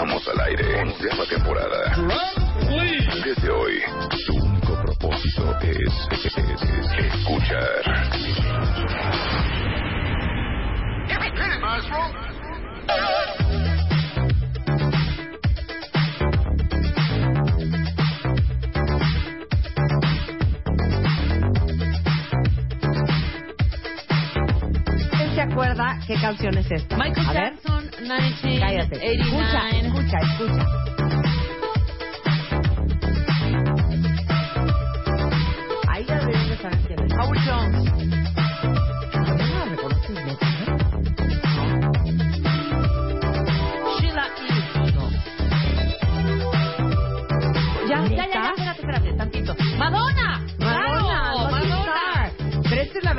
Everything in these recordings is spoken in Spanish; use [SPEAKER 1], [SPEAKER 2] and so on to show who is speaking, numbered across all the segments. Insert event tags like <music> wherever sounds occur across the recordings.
[SPEAKER 1] estamos al aire. Onceava temporada. Desde hoy, tu único propósito es,
[SPEAKER 2] qué canción es esta?
[SPEAKER 3] Michael
[SPEAKER 2] a ver,
[SPEAKER 3] Jackson,
[SPEAKER 2] cállate. Escucha,
[SPEAKER 3] 1989.
[SPEAKER 2] escucha, escucha.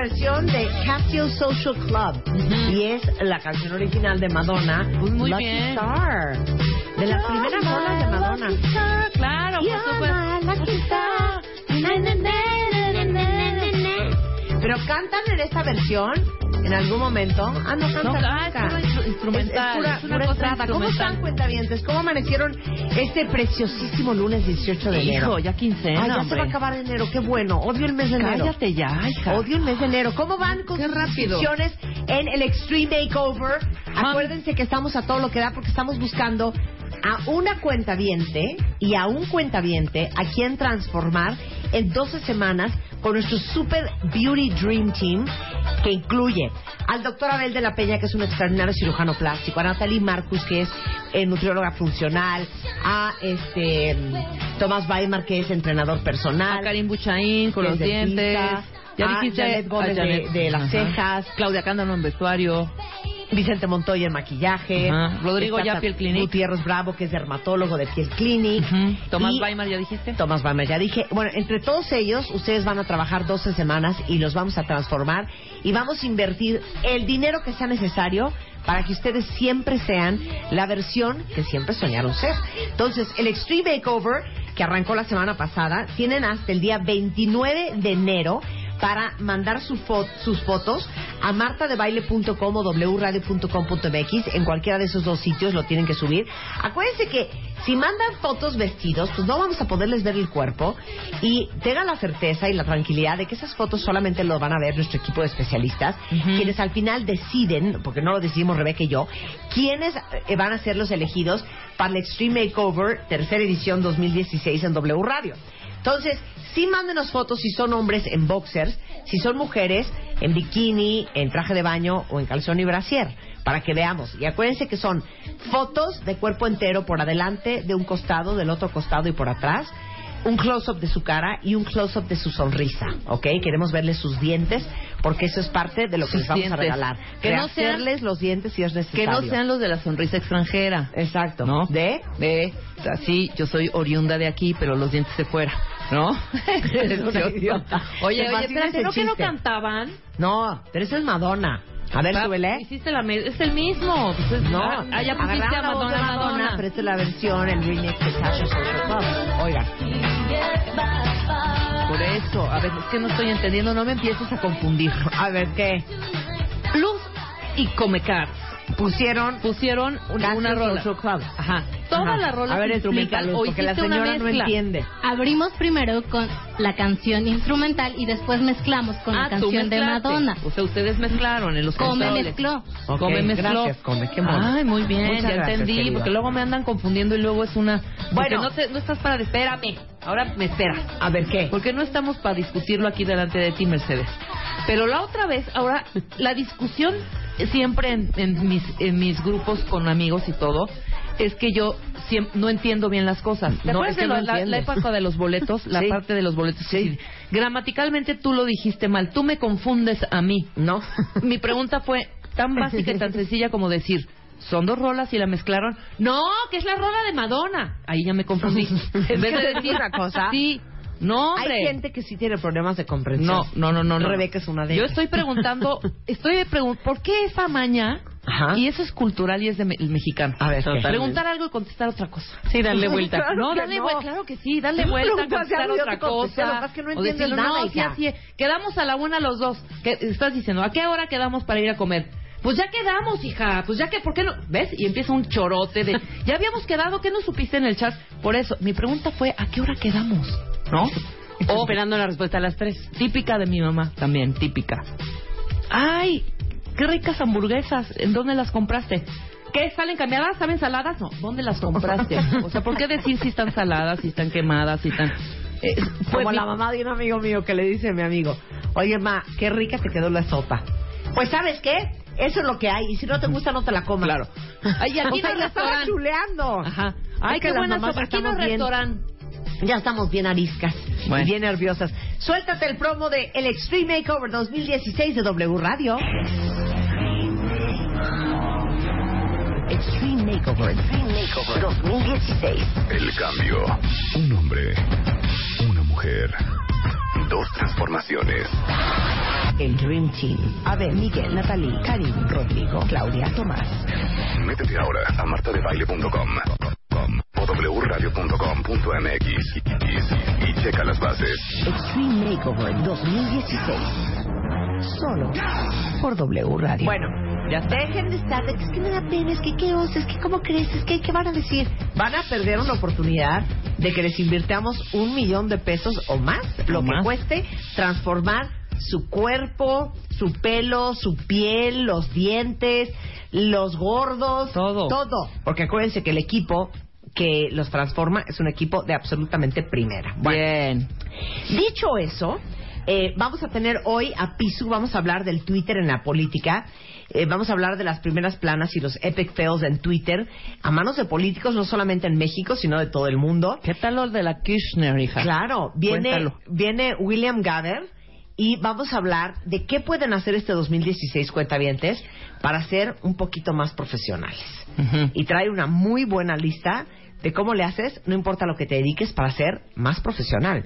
[SPEAKER 2] Versión de Casio Social Club. Y es la canción original de Madonna,
[SPEAKER 3] Pues muy
[SPEAKER 2] Lucky
[SPEAKER 3] bien.
[SPEAKER 2] Star. De las primeras rolas de Madonna.
[SPEAKER 3] Lucky Star, Claro, por supuesto.
[SPEAKER 2] Pero cantan en esta versión en algún momento. Ah, no cantan
[SPEAKER 3] No,
[SPEAKER 2] nunca.
[SPEAKER 3] es instru- instrumental,
[SPEAKER 2] Es, es pura,
[SPEAKER 3] es una
[SPEAKER 2] pura
[SPEAKER 3] cosa
[SPEAKER 2] entrada. ¿Cómo
[SPEAKER 3] instrumental.
[SPEAKER 2] están, cuentavientes? ¿Cómo amanecieron este preciosísimo lunes 18 de enero?
[SPEAKER 3] Hijo, ya quincena,
[SPEAKER 2] Ay, ya se
[SPEAKER 3] hombre.
[SPEAKER 2] va a acabar enero. Qué bueno. Odio el mes de enero.
[SPEAKER 3] Cállate ya, hija.
[SPEAKER 2] Odio el mes de enero. ¿Cómo van con
[SPEAKER 3] Qué
[SPEAKER 2] sus inscripciones en el Extreme Makeover? Acuérdense que estamos a todo lo que da porque estamos buscando a una cuentaviente y a un cuentaviente a quien transformar en 12 semanas con nuestro Super Beauty Dream Team que incluye al doctor Abel de la Peña, que es un extraordinario cirujano plástico, a Natalie Marcus, que es eh, nutrióloga funcional, a este mm, Tomás Weimar, que es entrenador personal,
[SPEAKER 3] A Karim Buchaín con los dientes. Ya
[SPEAKER 2] a
[SPEAKER 3] dijiste
[SPEAKER 2] Janet Gómez
[SPEAKER 3] a Janet.
[SPEAKER 2] de, de las
[SPEAKER 3] Ajá.
[SPEAKER 2] cejas,
[SPEAKER 3] Claudia Cándano en vestuario.
[SPEAKER 2] Vicente Montoya en maquillaje,
[SPEAKER 3] Ajá. Rodrigo ya Piel Clinic.
[SPEAKER 2] Gutiérrez Bravo, que es dermatólogo de Piel Clinic.
[SPEAKER 3] Tomás Weimar, ¿ya dijiste?
[SPEAKER 2] Tomás Weimar, ya dije. Bueno, entre todos ellos, ustedes van a trabajar 12 semanas y los vamos a transformar y vamos a invertir el dinero que sea necesario para que ustedes siempre sean la versión que siempre soñaron ser. Entonces, el Extreme Makeover, que arrancó la semana pasada, tienen hasta el día 29 de enero para mandar su fo- sus fotos a martadebaile.com o wradio.com.mx. En cualquiera de esos dos sitios lo tienen que subir. Acuérdense que si mandan fotos vestidos, pues no vamos a poderles ver el cuerpo. Y tengan la certeza y la tranquilidad de que esas fotos solamente lo van a ver nuestro equipo de especialistas, quienes al final deciden, porque no lo decidimos Rebeca y yo, quiénes eh, van a ser los elegidos para el Extreme Makeover, tercera edición 2016 en W Radio. Entonces, sí mándenos fotos si son hombres en boxers, si son mujeres en bikini, en traje de baño o en calzón y brasier, para que veamos. Y acuérdense que son fotos de cuerpo entero por adelante, de un costado, del otro costado y por atrás, un close-up de su cara y un close-up de su sonrisa, ¿ok? Queremos verles sus dientes porque eso es parte de lo que
[SPEAKER 3] Sus
[SPEAKER 2] les vamos
[SPEAKER 3] dientes.
[SPEAKER 2] a regalar.
[SPEAKER 3] Que no sean-
[SPEAKER 2] los dientes si es
[SPEAKER 3] Que
[SPEAKER 2] necesario.
[SPEAKER 3] no sean los de la sonrisa extranjera.
[SPEAKER 2] Exacto.
[SPEAKER 3] ¿No?
[SPEAKER 2] ¿De?
[SPEAKER 3] De, así, yo soy oriunda de aquí, pero los dientes de fuera, ¿no? <laughs>
[SPEAKER 2] Eres una idiota.
[SPEAKER 3] Oye, oye, espérate, ¿no que no cantaban?
[SPEAKER 2] No, pero esa es Madonna. A ver, súbele.
[SPEAKER 3] Hiciste la es el mismo. Pues es-
[SPEAKER 2] No,
[SPEAKER 3] ah, ah, pusiste a
[SPEAKER 2] de
[SPEAKER 3] Madonna, Madonna.
[SPEAKER 2] pero esta es la versión, el remix de Tasha Social Club. Oiga,
[SPEAKER 3] Por eso, a ver, es que no estoy entendiendo, no me empieces a confundir.
[SPEAKER 2] a ver qué.
[SPEAKER 3] Plus y Comecar
[SPEAKER 2] Pusieron
[SPEAKER 3] pusieron una, una rola. Ajá. Toda
[SPEAKER 2] Ajá.
[SPEAKER 3] la rola
[SPEAKER 2] A ver,
[SPEAKER 3] se explica,
[SPEAKER 2] instrumental,
[SPEAKER 3] o
[SPEAKER 2] porque la
[SPEAKER 3] hiciste una
[SPEAKER 2] señora no entiende.
[SPEAKER 4] Abrimos primero con la canción instrumental y después mezclamos con
[SPEAKER 3] Ah,
[SPEAKER 4] la
[SPEAKER 3] tú
[SPEAKER 4] canción de. Madonna.
[SPEAKER 3] O sea, ustedes mezclaron en los
[SPEAKER 4] Come
[SPEAKER 3] controles.
[SPEAKER 4] mezcló.
[SPEAKER 2] Ok,
[SPEAKER 3] Come mezcló.
[SPEAKER 2] gracias, Come, qué mono.
[SPEAKER 3] Ay, muy bien,
[SPEAKER 2] Muchas
[SPEAKER 3] ya
[SPEAKER 2] gracias,
[SPEAKER 3] entendí,
[SPEAKER 2] querido.
[SPEAKER 3] porque luego me andan confundiendo y luego es una...
[SPEAKER 2] Bueno.
[SPEAKER 3] No, te, no estás para... Espérame, ahora me esperas.
[SPEAKER 2] A ver qué.
[SPEAKER 3] Porque no estamos para discutirlo aquí delante de ti, Mercedes. Pero la otra vez, ahora, la discusión siempre en, en mis, en mis grupos con amigos y todo, es que yo siem- no entiendo bien las cosas. ¿Te
[SPEAKER 2] No, es que
[SPEAKER 3] de
[SPEAKER 2] no
[SPEAKER 3] la, la- época de los boletos? La <laughs>
[SPEAKER 2] Sí.
[SPEAKER 3] parte de los boletos.
[SPEAKER 2] Sí.
[SPEAKER 3] Gramaticalmente tú lo dijiste mal. Tú me confundes a mí.
[SPEAKER 2] No. <laughs>
[SPEAKER 3] Mi pregunta fue tan básica y tan sencilla como decir, ¿son dos rolas y la mezclaron? No, que es la rola de Madonna. Ahí ya me confundí. <laughs> En vez de decir
[SPEAKER 2] una cosa.
[SPEAKER 3] Sí. No, hombre.
[SPEAKER 2] Hay gente que sí tiene problemas de comprensión.
[SPEAKER 3] No, no, no, no. no.
[SPEAKER 2] Rebeca es una de
[SPEAKER 3] Yo
[SPEAKER 2] ellas.
[SPEAKER 3] estoy preguntando, <laughs> estoy preguntando, ¿por qué esa maña?
[SPEAKER 2] Ajá.
[SPEAKER 3] Y eso es cultural y es de me- el mexicano.
[SPEAKER 2] A ver, ¿qué?
[SPEAKER 5] Totalmente.
[SPEAKER 3] Preguntar algo y contestar otra cosa.
[SPEAKER 5] Sí, darle vuelta. <laughs>
[SPEAKER 2] Claro
[SPEAKER 3] no,
[SPEAKER 2] que
[SPEAKER 3] darle
[SPEAKER 2] no.
[SPEAKER 3] vuelta, claro que sí, darle
[SPEAKER 2] Tú <laughs>
[SPEAKER 3] vuelta, contestar
[SPEAKER 2] algo, yo
[SPEAKER 3] otra
[SPEAKER 2] lo
[SPEAKER 3] cosa.
[SPEAKER 2] pasa es que no
[SPEAKER 3] o
[SPEAKER 2] entiendes
[SPEAKER 3] decirlo,
[SPEAKER 2] nada,
[SPEAKER 3] no, sí,
[SPEAKER 2] hija.
[SPEAKER 3] así es. Quedamos a la una los dos. Que estás diciendo, ¿a qué hora quedamos para ir a comer? Pues ya quedamos, hija. Pues ya que, ¿por qué no? ¿Ves? Y empieza un chorote de, ya habíamos quedado, ¿qué no supiste en el chat? Por eso, mi pregunta fue, ¿a qué hora quedamos? ¿No? O
[SPEAKER 5] Esperando la respuesta a las tres.
[SPEAKER 3] Típica de mi mamá, también, típica. ¡Ay! ¡Qué ricas hamburguesas! ¿En dónde las compraste? ¿Qué? ¿Salen cambiadas? ¿Saben saladas? No. ¿Dónde las compraste? O sea, ¿por qué decir si están saladas, si están quemadas, si están... Eh, fue
[SPEAKER 2] Como
[SPEAKER 3] mi-
[SPEAKER 2] la mamá de un amigo mío que le dice a mi amigo, oye, ma, qué rica te quedó la sopa. Pues, ¿sabes qué? Eso es lo que hay. Y si no te gusta, no te la comas.
[SPEAKER 3] Claro. Ay, aquí <laughs>
[SPEAKER 2] O sea,
[SPEAKER 3] no
[SPEAKER 2] la chuleando.
[SPEAKER 3] Ajá. Ay,
[SPEAKER 2] Es que
[SPEAKER 3] qué buena sopa. Aquí no restaurante.
[SPEAKER 2] Ya estamos bien ariscas
[SPEAKER 3] Bueno.
[SPEAKER 2] y bien nerviosas. Suéltate el promo de El Extreme Makeover 2016 de W Radio. Extreme Makeover, Extreme Makeover 2016.
[SPEAKER 1] El cambio. Un hombre. Una mujer. Dos transformaciones.
[SPEAKER 2] El Dream Team. A ver, Miguel, Natalie, Karim, Rodrigo, Claudia, Tomás.
[SPEAKER 1] Métete ahora a martadebaile.com com, o wradio.com.mx y, y- y checa las bases.
[SPEAKER 2] Extreme Makeover 2016. Solo por W Radio. Bueno,
[SPEAKER 3] Ya está.
[SPEAKER 2] dejen de estar es que me da pena, es que qué oso, es que cómo crees, es que qué van a decir. Van a perder una oportunidad de que les invirtamos un millón de pesos o más, lo
[SPEAKER 3] O
[SPEAKER 2] que
[SPEAKER 3] más.
[SPEAKER 2] cueste transformar su cuerpo, su pelo, su piel, los dientes, los gordos,
[SPEAKER 3] Todo.
[SPEAKER 2] todo. Porque acuérdense que el equipo que los transforma es un equipo de absolutamente primera.
[SPEAKER 3] Bien.
[SPEAKER 2] Dicho eso, eh, vamos a tener hoy a Pisu, vamos a hablar del Twitter en la política, eh, vamos a hablar de las primeras planas y los epic fails en Twitter, a manos de políticos no solamente en México, sino de todo el mundo.
[SPEAKER 3] ¿Qué tal lo de la Kirchner, hija?
[SPEAKER 2] Claro, viene,
[SPEAKER 3] Cuéntalo.
[SPEAKER 2] viene William Gaber y vamos a hablar de qué pueden hacer este 2016 cuentavientes para ser un poquito más profesionales. Y trae una muy buena lista de cómo le haces, no importa lo que te dediques, para ser más profesional.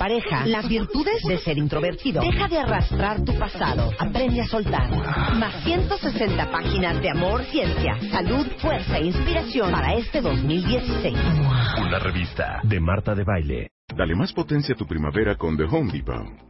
[SPEAKER 2] pareja. Las virtudes de ser introvertido. Deja de arrastrar tu pasado. Aprende a soltar. Más 160 páginas de amor, ciencia, salud, fuerza e inspiración para este 2016.
[SPEAKER 1] Una revista de Marta de Baile.
[SPEAKER 6] Dale más potencia a tu primavera con The Home Depot.